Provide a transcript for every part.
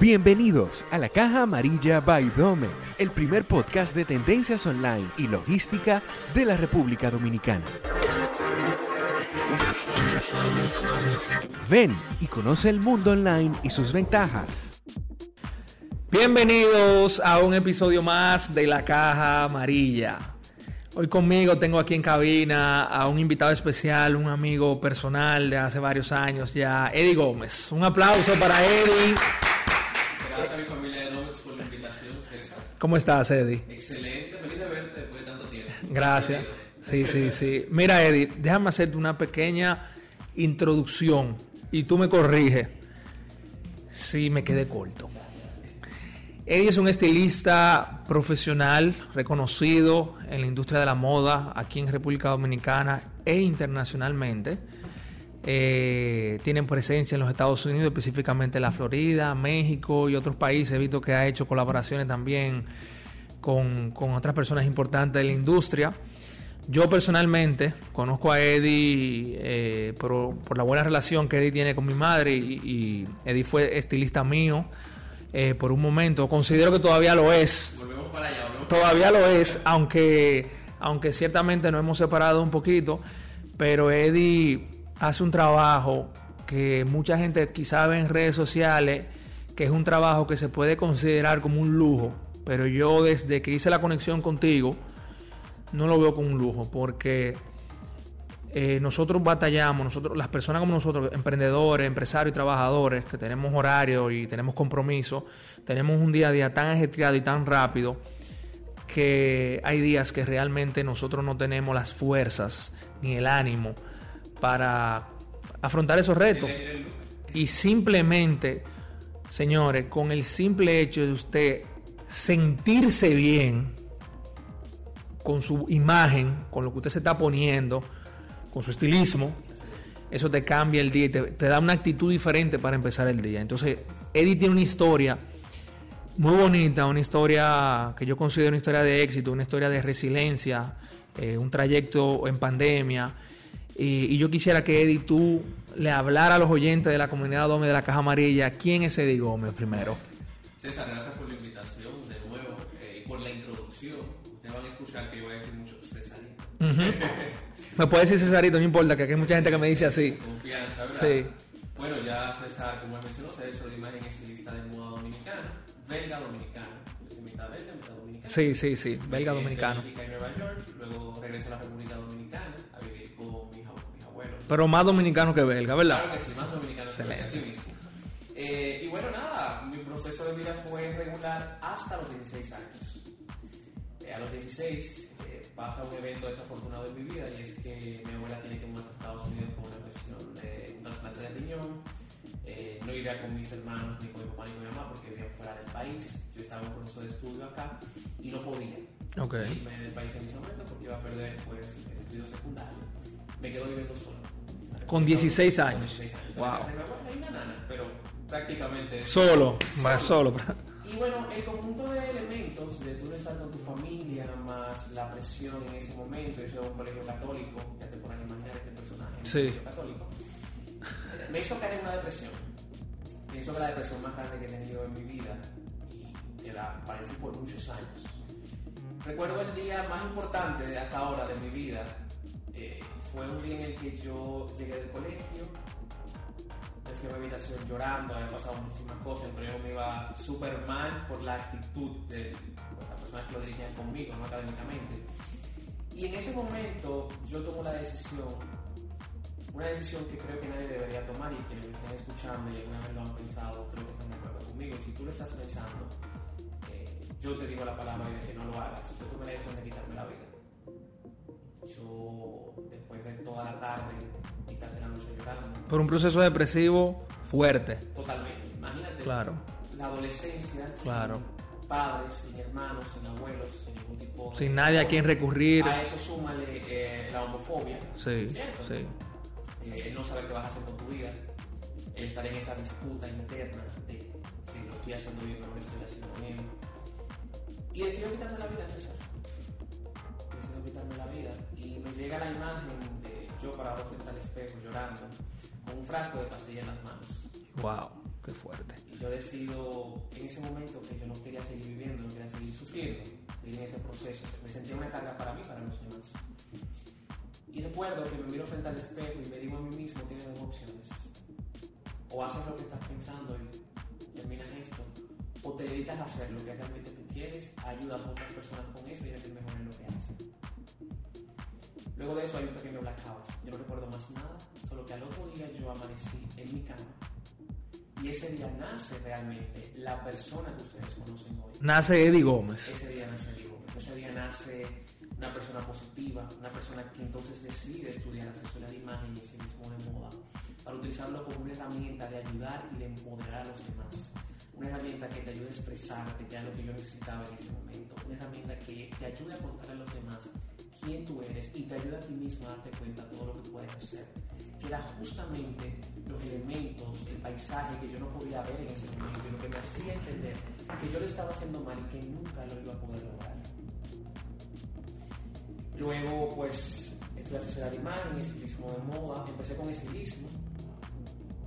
Bienvenidos a la Caja Amarilla by Domex, el primer podcast de tendencias online y logística de la República Dominicana. Ven y conoce el mundo online y sus ventajas. Bienvenidos a un episodio más de la Caja Amarilla. Hoy conmigo tengo aquí en cabina a un invitado especial, un amigo personal de hace varios años ya, Eddie Gómez. Un aplauso para Eddie. ¿Cómo estás, Eddie? Excelente, feliz de verte después de tanto tiempo. Gracias. Sí, sí, sí. Mira, Eddie, déjame hacerte una pequeña introducción y tú me corriges si me quedé corto. Eddie es un estilista profesional reconocido en la industria de la moda aquí en República Dominicana e internacionalmente. Eh, tienen presencia en los Estados Unidos, específicamente la Florida, México y otros países. He visto que ha hecho colaboraciones también con, con otras personas importantes de la industria. Yo personalmente conozco a Eddie eh, por, por, la buena relación que Eddie tiene con mi madre y, y Eddie fue estilista mío eh, por un momento. Considero que todavía lo es. Volvemos para allá. Volvemos todavía lo es, aunque, aunque ciertamente nos hemos separado un poquito. Pero Eddie hace un trabajo que mucha gente quizá ve en redes sociales, que es un trabajo que se puede considerar como un lujo. Pero yo desde que hice la conexión contigo, no lo veo como un lujo, porque eh, nosotros batallamos, nosotros, las personas como nosotros, emprendedores, empresarios y trabajadores, que tenemos horario y tenemos compromiso, tenemos un día a día tan ajetreado y tan rápido que hay días que realmente nosotros no tenemos las fuerzas ni el ánimo para afrontar esos retos. Y simplemente, señores, con el simple hecho de usted sentirse bien con su imagen, con lo que usted se está poniendo, con su estilismo, eso te cambia el día y te, te, da una actitud diferente para empezar el día. Entonces, Eddie tiene una historia muy bonita, una historia que yo considero una historia de éxito, una historia de resiliencia, eh, un trayecto en pandemia. Y, y, yo quisiera que Eddie tú le hablara a los oyentes de la comunidad Dome de la Caja Amarilla quién es Eddie Gómez primero. César, gracias por la invitación de nuevo eh, y por la introducción. Ustedes van a escuchar que yo voy a decir mucho Cesarito. Uh -huh. Me puede decir Cesarito, no importa, que aquí hay mucha gente que me dice así. Confianza, ¿verdad? Sí. Bueno, ya César, como mencionó, César de imagen estilista de moda dominicana, belga dominicana. Mitad belga, mitad dominicana. Sí, sí, sí, belga Eh, Nueva York, luego regreso a la República Dominicana abuelos. Pero más dominicano que belga, ¿verdad? Claro que sí, más dominicano que Excelente. así mismo. Eh, y bueno, nada, mi proceso de vida fue regular hasta los 16 años. Eh, a los 16 eh, pasa un evento desafortunado en mi vida y es que mi abuela tiene que mudarse a Estados Unidos por una cuestión de un trasplante de riñón. Eh, no iría con mis hermanos, ni con mi papá, ni con mi mamá porque vivían fuera del país. Yo estaba en un proceso de estudio acá y no podía Ok. irme del país en ese momento porque iba a perder pues, el estudio secundario. Me quedo viviendo solo. Con 16 Con años. 16 años. Wow. En la hay una nana, pero prácticamente. Solo, va solo. Y bueno, el conjunto de elementos de tú no estar con tu familia, más la presión en ese momento, yo soy un colegio católico, ya te podrás imaginar este personaje Sí. un colegio católico, me hizo caer en una depresión. Pienso que la depresión más grande que he tenido en mi vida y que la padecí por muchos años. Recuerdo el día más importante de hasta ahora de mi vida. eh, fue un día en el que yo llegué del colegio, me fui a mi habitación llorando, había pasado muchísimas cosas, pero yo me iba súper mal por la actitud de las personas que lo dirigían conmigo, no académicamente. Y en ese momento yo tomo la decisión, una decisión que creo que nadie debería tomar y quienes me estén escuchando y alguna vez lo han pensado, creo que están de acuerdo conmigo. Y si tú lo estás pensando, eh, yo te digo la palabra de que no lo hagas. Yo tomé la decisión de quitarme la vida. Yo, después de toda la tarde, mitad de la noche llorando, Por un proceso depresivo fuerte. Totalmente. Imagínate. Claro. La adolescencia. Claro. Sin padres, sin hermanos, sin abuelos, sin ningún tipo de. Sin nadie a quien recurrir. A eso súmale eh, la homofobia. Sí, ¿cierto? sí. Eh, el no saber qué vas a hacer con tu vida. El estar en esa disputa interna de si lo estoy haciendo bien o no lo estoy haciendo bien. Y decidió quitarme la vida, César. Llega la imagen de yo parado frente al espejo llorando, con un frasco de pastilla en las manos. Wow. Qué fuerte. Y yo decido en ese momento que yo no quería seguir viviendo, no quería seguir sufriendo, en ese proceso. Me sentía una carga para mí, para los demás. Y recuerdo que me miro frente al espejo y me digo a mí mismo, tienes dos opciones. O haces lo que estás pensando y terminas esto, o te dedicas a hacer lo que realmente tú quieres, ayudas a otras personas con eso y eres el mejor en lo que haces. Luego de eso hay un pequeño blackout. Yo no recuerdo más nada, solo que al otro día yo amanecí en mi cama y ese día nace realmente la persona que ustedes conocen hoy. Nace Eddie Gómez. Ese día nace Eddie Gómez. Ese día nace una persona positiva, una persona que entonces decide estudiar asesoría de imagen y ese mismo de moda, para utilizarlo como una herramienta de ayudar y de empoderar a los demás. Una herramienta que te ayude a expresarte, que era lo que yo necesitaba en ese momento. Una herramienta que te ayude a contar a los demás quién tú eres y te ayuda a ti mismo a darte cuenta de todo lo que puedes hacer. Que era justamente los elementos, el paisaje que yo no podía ver en ese momento y lo que me hacía entender que yo lo estaba haciendo mal y que nunca lo iba a poder lograr. Luego, pues, estudié asesoría de imagen, estilismo de moda. Empecé con estilismo.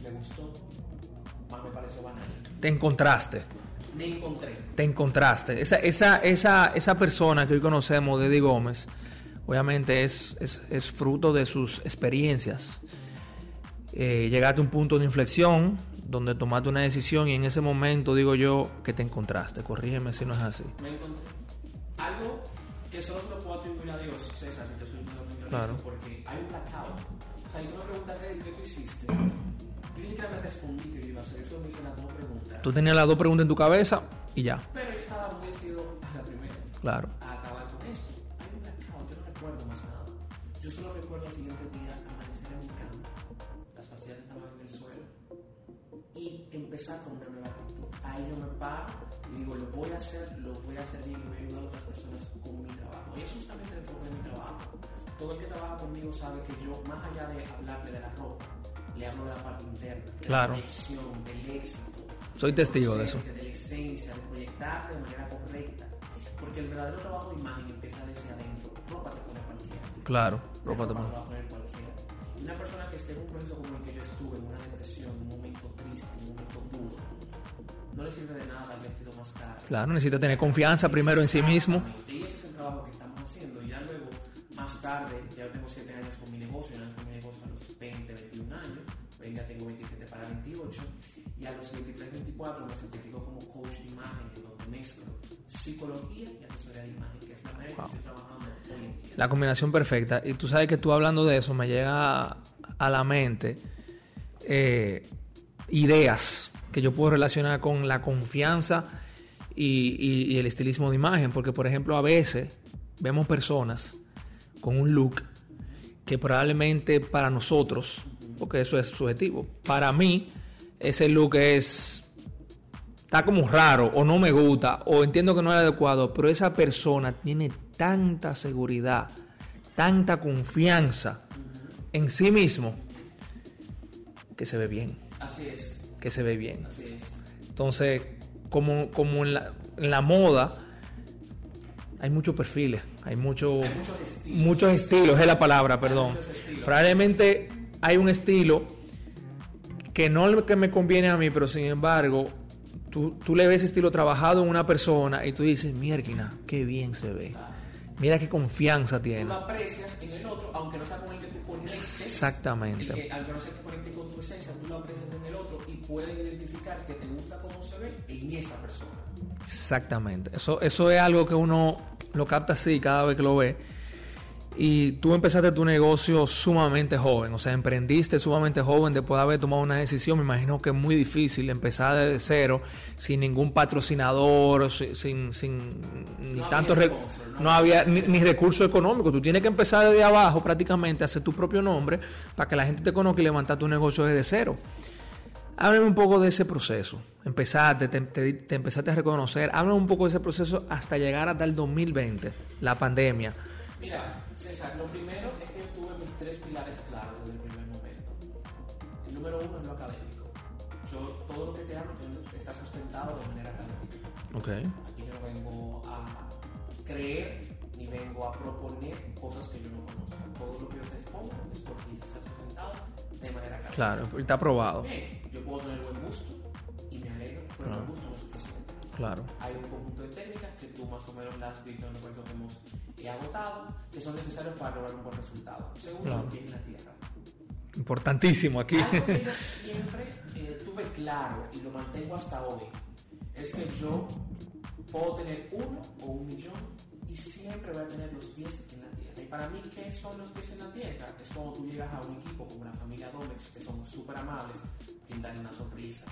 Me gustó. Más me pareció banal. Te encontraste. Me encontré. Te encontraste. Esa, esa, esa, esa persona que hoy conocemos, Eddie Gómez, obviamente es, es, es fruto de sus experiencias. Eh, llegaste a un punto de inflexión donde tomaste una decisión y en ese momento digo yo que te encontraste. Corrígeme si no es así. Me encontré. Algo que solo se lo puedo atribuir a Dios, César, yo soy un Claro. porque hay un blackout. O sea, hay una pregunta ¿qué tú hiciste? Yo ni siquiera me respondí que yo iba a hacer eso, me hice las dos preguntas. Tú tenías las dos preguntas en tu cabeza y ya. Pero yo estaba muy decidido a la primera. Claro. Yo solo recuerdo al siguiente día amanecer en mi cama, las pastillas estaban en el suelo y empezar con una nueva actitud. Ahí yo me paro y digo, lo voy a hacer, lo voy a hacer bien y voy a ayudar a otras personas con mi trabajo. Y eso es justamente el enfoque de mi trabajo. Todo el que trabaja conmigo sabe que yo, más allá de hablarle de la ropa, le hablo de la parte interna, de Claro. la proyección, del éxito. Soy testigo de eso. De la esencia, de proyectarte de manera correcta. Porque el verdadero trabajo de imagen empieza desde adentro. Ropa te pone cualquiera. Claro. La Ropa te pone- poner cualquiera. Una persona que esté en un proceso como el que yo estuve, en una depresión, un momento triste, un momento duro, no le sirve de nada el vestido más caro. Claro, necesita tener confianza primero en sí mismo. Y ese es el trabajo que estamos haciendo. Y ya luego, más tarde, ya tengo 7 años con mi negocio, yo lancé mi negocio a los 20, 21 años, hoy ya tengo 27 para 28, y a los 23, 24 me certifico como coach de imagen, psicología y asesoría de imagen, que es la manera que estoy trabajando hoy en día. La combinación perfecta. Y tú sabes que tú hablando de eso me llega a la mente eh, ideas que yo puedo relacionar con la confianza y, y- y el estilismo de imagen. Porque, por ejemplo, a veces vemos personas con un look que probablemente para nosotros, porque eso es subjetivo, para mí ese look es está como raro o no me gusta o entiendo que no es adecuado, pero esa persona tiene tanta seguridad, tanta confianza en sí mismo que se ve bien, Así es, que se ve bien. así es. Entonces, como, como en, la, en la moda, hay muchos perfiles, hay, mucho, Hay muchos estilos. muchos estilos, es la palabra, perdón. estilos. Probablemente hay un estilo que no es lo que me conviene a mí, pero sin embargo, tú, tú le ves estilo trabajado en una persona y tú dices, mierda, qué bien se ve. Mira qué confianza Tú tiene. lo aprecias en el otro, aunque no sea con el que tú conectes. Exactamente. El que, aunque no sea que conecte con tu esencia, tú lo aprecias en el otro y puedes identificar que te gusta cómo se ve en esa persona. Exactamente. Eso, eso es algo que uno lo capta así cada vez que lo ve. Y tú empezaste tu negocio sumamente joven, o sea, emprendiste sumamente joven después de haber tomado una decisión. Me imagino que es muy difícil empezar desde cero, sin ningún patrocinador, sin, sin, ni No tanto había rec- sponsor, ¿no? no había ni, ni recursos económicos. Tú tienes que empezar desde abajo prácticamente, hacer tu propio nombre para que la gente te conozca y levantar tu negocio desde cero. Háblame un poco de ese proceso. Empezaste, te, te- te empezaste a reconocer. Háblame un poco de ese proceso hasta llegar hasta el 2020, la pandemia. Mira, César, lo primero es que tuve mis tres pilares claros desde el primer momento. El número uno es lo académico. Yo, todo lo que te hablo está sustentado de manera académica. Ok. Aquí yo no vengo a creer ni vengo a proponer cosas que yo no conozco. Todo lo que yo te expongo es porque está sustentado de manera académica. Claro, está aprobado. Bien, yo puedo tener buen gusto, Claro. Hay un conjunto de técnicas que tú más o menos las has visto en los que hemos eh, agotado, que son necesarios para lograr un buen resultado. Segundo, Claro. pies en la tierra. Importantísimo aquí. Algo que yo siempre eh, tuve claro y lo mantengo hasta hoy es que yo puedo tener uno o un millón y siempre voy a tener los pies en la tierra. Y para mí, ¿qué son los pies en la tierra? Es cuando tú llegas a un equipo como la familia Domex, que son súper amables, pintan una sonrisa,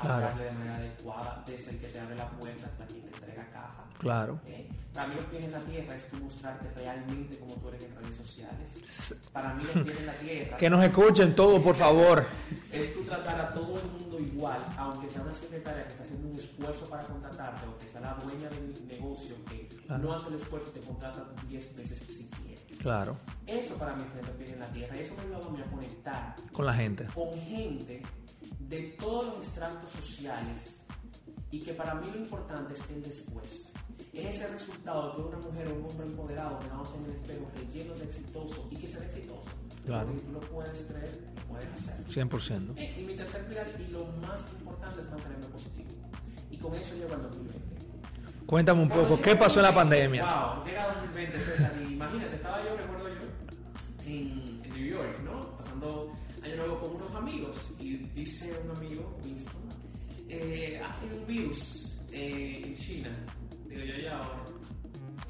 Claro. hablarle de manera adecuada, desde el que te abre la puerta hasta quien te entrega caja. Claro. ¿eh? Para mí los pies en la tierra es tú mostrarte realmente como tú eres en redes sociales. Para mí los pies en la tierra Que nos escuchen todo, por favor. es tú tratar a todo el mundo igual, aunque sea una secretaria que está haciendo un esfuerzo para contratarte o que sea la dueña del negocio que Claro. no hace el esfuerzo y te contrata 10 veces si quiere. Claro. Eso para mí es tener los pies en la tierra y eso me ha ayudado a mí a conectar Con la gente. con gente de todos los estratos sociales y que para mí lo importante es el después. Es ese resultado de una mujer o un hombre empoderado mirándose en el espejo, creyendo de exitoso y que ser exitoso. Claro. Porque tú lo puedes creer, lo puedes hacer. 100%. Eh, Y mi tercer pilar y lo más importante es mantenerme positivo. Y con eso llego al 2020. Cuéntame un Cuando poco, ¿qué pasó en la 2020, pandemia? Wow, llega 2020, César, y imagínate, estaba yo, recuerdo yo, en, en New York, ¿no? Pasando año nuevo con unos amigos y dice un amigo, Winston, eh, ah, hay un virus eh, en China. Digo yo, ya ahora.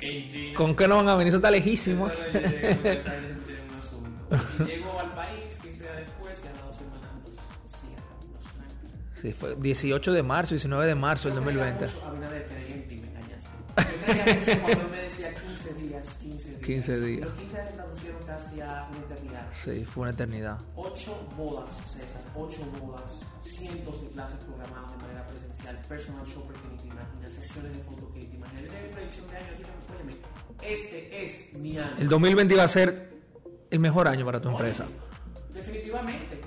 En China. ¿Con qué no van a venir? Eso está lejísimo. Me me. Y llego al país 15 días después y a las dos semanas nos cierran. Sí, fue 18 de marzo, 19 de marzo del Yo creía 2020. mucho, Abinader, creía en ti, me mucho cuando él me decía 15 días, 15 días. 15 días. Los 15 días se traducieron casi a una eternidad. Sí, fue una eternidad. Ocho bodas, César, ocho bodas, cientos de clases programadas de manera presencial, personal shopper que ni te imaginas, sesiones de foto que ni te imaginas. Yo tenía mi predicción de año, este es mi año. El 2020 iba a ser el mejor año para tu empresa. Óyeme, Definitivamente.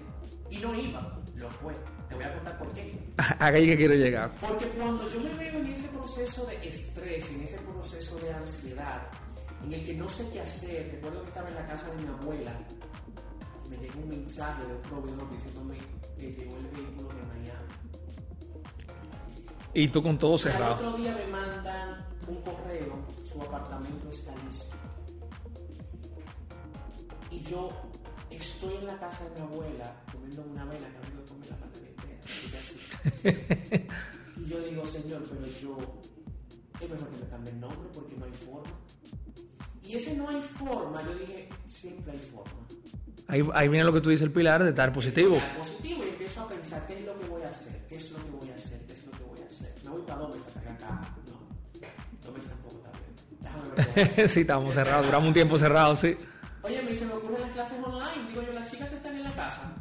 Y no iba, lo fue. Te voy a contar por qué. Ahí que quiero llegar. Porque cuando yo me veo en ese proceso de estrés, en ese proceso de ansiedad, en el que no sé qué hacer, recuerdo que estaba en la casa de mi abuela y me llegó un mensaje de un proveedor diciéndome que llegó el vehículo de Miami. Y tú con todo Y al cerrado. otro día me mandan un correo, su apartamento está listo. Y yo estoy en la casa de mi abuela comiendo una avena que amigo comer la parte entera. Así. y yo digo, señor, pero yo es mejor que me cambie el nombre porque no hay forma. Y ese no hay forma, yo dije, siempre hay forma. Ahí, ahí viene lo que tú dices, el pilar de estar positivo. Al positivo y empiezo a pensar qué es lo que voy a hacer, qué es lo que voy a hacer, qué es lo que voy a hacer. Me voy para Domex a cargar caja. No, Domex tampoco está bien. Déjame ver. sí, estábamos cerrados, duramos un tiempo cerrado, sí. Oye, me se me ocurren las clases online. Digo yo, las chicas están en la casa,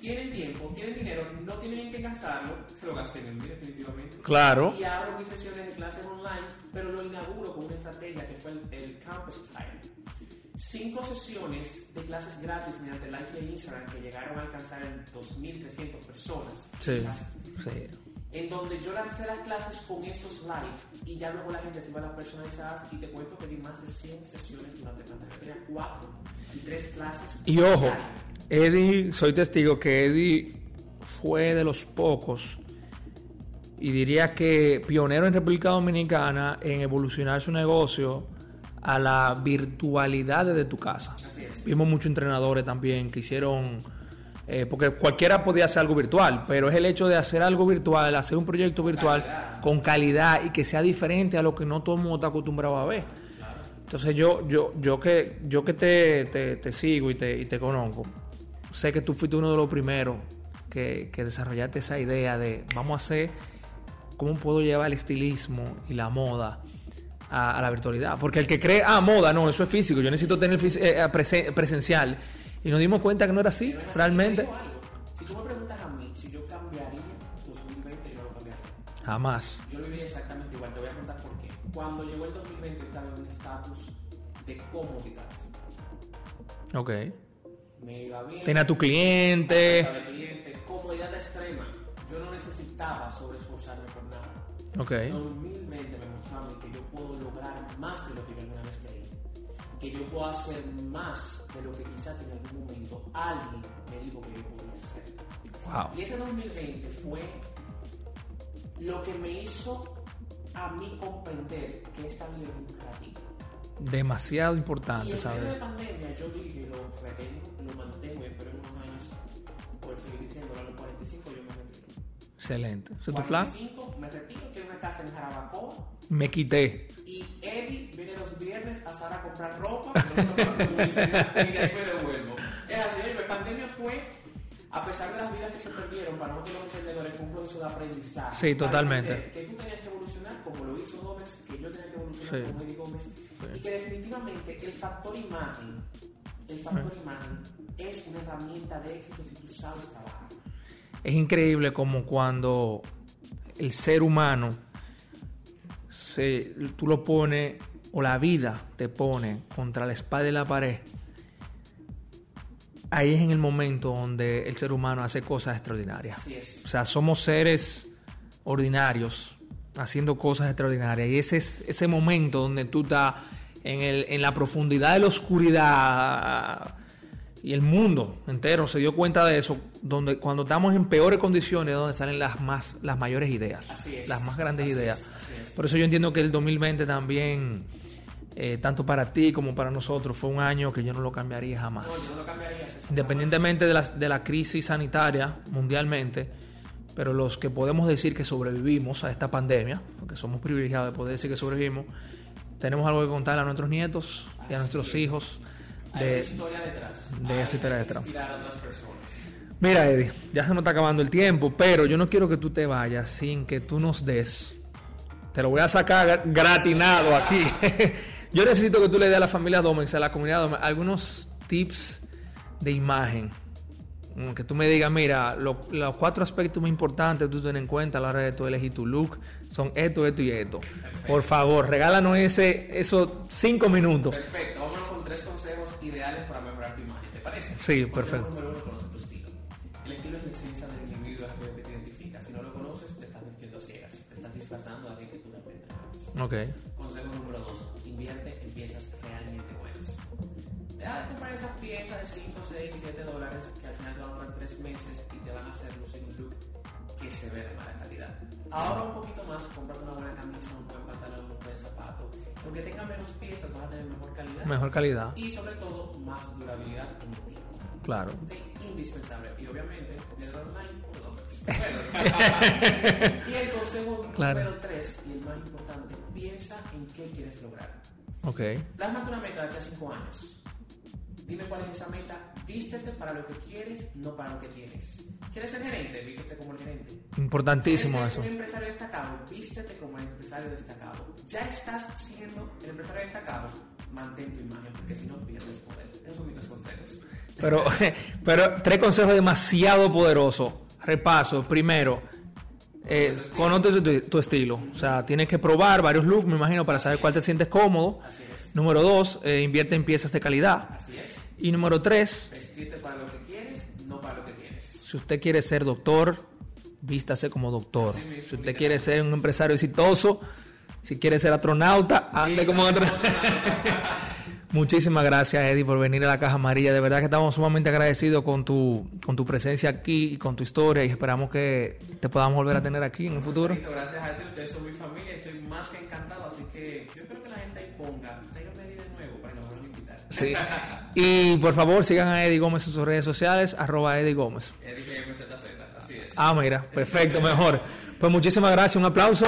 tienen tiempo, tienen dinero, no tienen en qué gastarlo, lo gasten en mí definitivamente. Claro. Y abro mis sesiones de clases online, pero lo inauguro con una estrategia que fue el, el Campus Style. Cinco sesiones de clases gratis mediante live de Instagram que llegaron a alcanzar en 2.300 personas. Sí, Las- sí. En donde yo lancé las clases con estos live y ya luego la gente se iba a las personalizadas y te cuento que di más de 100 sesiones durante la. Tenía cuatro y tres clases. Y ojo. Eddie, soy testigo que Eddie fue de los pocos y diría que pionero en República Dominicana en evolucionar su negocio a la virtualidad desde tu casa. Así es. Vimos muchos entrenadores también que hicieron, eh, porque cualquiera podía hacer algo virtual, pero es el hecho de hacer algo virtual, hacer un proyecto virtual Calidad. con calidad y que sea diferente a lo que no todo el mundo está acostumbrado a ver. Entonces yo, yo, yo que, yo que te, te- te sigo y te, y te conozco, sé que tú fuiste uno de los primeros que, que desarrollaste esa idea de vamos a hacer cómo puedo llevar el estilismo y la moda a, a la virtualidad. Porque el que cree, ah, moda, no, eso es físico, yo necesito tener eh, eh, presen- presencial. Y nos dimos cuenta que no era así, es así, realmente. algo. Si tú me preguntas a mí si yo cambiaría 2020, yo no lo cambiaría. Jamás. Yo lo viviría exactamente igual. Te voy a contar por qué. Cuando llegó el 2020 estaba en un estatus de comodidad. Ok. Me iba bien. Tenía tu cliente. El cliente. Comodidad extrema. Yo no necesitaba sobreesforzarme por nada. Ok. 2020 me mostró a mí que yo puedo lograr más de lo que yo alguna vez creí. Que yo puedo hacer más de lo que quizás en algún momento alguien me dijo que yo podía hacer. Wow. Y ese 2020 fue lo que me hizo a mí comprender que esta vida es un ratito. Demasiado Y importante, en medio de ¿sabes? pandemia yo dije, lo retengo, lo mantengo espero en unos años poder seguir diciendo, a los 45 yo me retiro. Excelente. ¿Ese es tu plan? 45 me retiro, quiero una casa en Jarabacoa Me quité. y Eddie viene los viernes a Sara a comprar ropa y de ahí me devuelvo. Es así, la pandemia fue, a pesar de las vidas que se perdieron, para nosotros los emprendedores fue un proceso de aprendizaje. Sí, totalmente. Que tú tenías que evolucionar como lo hizo Gómez, que yo tenía que evolucionar Sí. como Eddie Gómez, y que definitivamente el factor imagen, el factor imagen es una herramienta de éxito si tú sabes trabajar. Es increíble como cuando el ser humano se, tú lo pones o la vida te pone contra la espada de la pared. Ahí es en el momento donde el ser humano hace cosas extraordinarias. Así es. O sea, somos seres ordinarios haciendo cosas extraordinarias. Y ese es ese momento donde tú estás en, el- en la profundidad de la oscuridad y el mundo entero se dio cuenta de eso, donde cuando estamos en peores condiciones es donde salen las más las mayores ideas, Así es. las más grandes Así ideas. es, así es. Por eso yo entiendo que el 2020 también, eh, tanto para ti como para nosotros, fue un año que yo no lo cambiaría jamás. No, yo no lo cambiaría. Independientemente de la, de la crisis sanitaria mundialmente, pero los que podemos decir que sobrevivimos a esta pandemia, porque somos privilegiados de poder decir que sobrevivimos, tenemos algo que contarle a nuestros nietos y a nuestros hijos. Hay De, una historia detrás. de Hay esta historia detrás. Inspirar a otras personas. Mira, Eddie, ya se nos está acabando el tiempo, pero yo no quiero que tú te vayas sin que tú nos des. Te lo voy a sacar gra- gratinado aquí. yo necesito que tú le des a la familia Domex, a la comunidad Domex, algunos tips de imagen. Que tú me digas, mira, lo- los cuatro aspectos muy importantes que tú tienes en cuenta a la hora de tú elegir tu look son esto, esto y esto. Por favor, regálanos ese, esos cinco minutos. Perfecto. Vámonos con tres consejos ideales para mejorar tu imagen. ¿Te parece? Sí, perfecto. número uno, conoce tu estilo. El estilo es la esencia del individuo, es aquello que te identifica. Si no lo conoces, te estás vistiendo a ciegas. Te estás disfrazando de aquello que tú realmente no eres. Ok, Consejo número dos, invierte en piezas realmente buenas. Deja de comprar esas piezas de 5, 6, 7 dólares que al final te van a durar 3 meses y te van a hacer lucir un look que se ve de mala calidad. Ahora un poquito más, cómprate una buena camisa, un buen pantalón, un buen zapato. Aunque tenga menos piezas, vas a tener mejor calidad mejor calidad, y sobre todo más durabilidad en el tiempo. claro. Ok, indispensable. Y obviamente, viene dólares. Bueno. y el consejo Claro. número 3 y el más importante, piensa en qué quieres lograr. Ok, Plásmate una meta de aquí a 5 años. Dime cuál es esa meta. Vístete para lo que quieres, no para lo que tienes. ¿Quieres ser gerente? Vístete como el gerente. importantísimo ¿Quieres eso. ser un empresario destacado? Vístete como el empresario destacado. Ya estás siendo el empresario destacado. Mantén tu imagen, porque si no pierdes poder. Esos son mis tres consejos. Pero, pero tres consejos demasiado poderosos. Repaso. Primero, eh, conoce tu, tu estilo. O sea, tienes que probar varios looks, me imagino, para saber cuál te sientes cómodo. Así es. Número dos, eh, invierte en piezas de calidad. Así es. Y número tres, Vestirte para lo que quieres, no para lo que tienes. si usted quiere ser doctor, vístase como doctor. Mismo, Si usted quiere ser un empresario exitoso, si quiere ser astronauta, ande como astronauta. Muchísimas gracias, Eddie, por venir a la Caja Amarilla. De verdad que estamos sumamente agradecidos con tu, con tu presencia aquí y con tu historia y esperamos que te podamos volver a tener aquí en el futuro. Gracias a ti, ustedes son mi familia, estoy más que encantado, así que yo espero que la gente ahí ponga, Sí. Y por favor, sigan a Eddie Gómez en sus redes sociales, arroba Eddie Gómez. Eddie GMZZ, así es. Ah, mira, perfecto, mejor. Pues muchísimas gracias, un aplauso.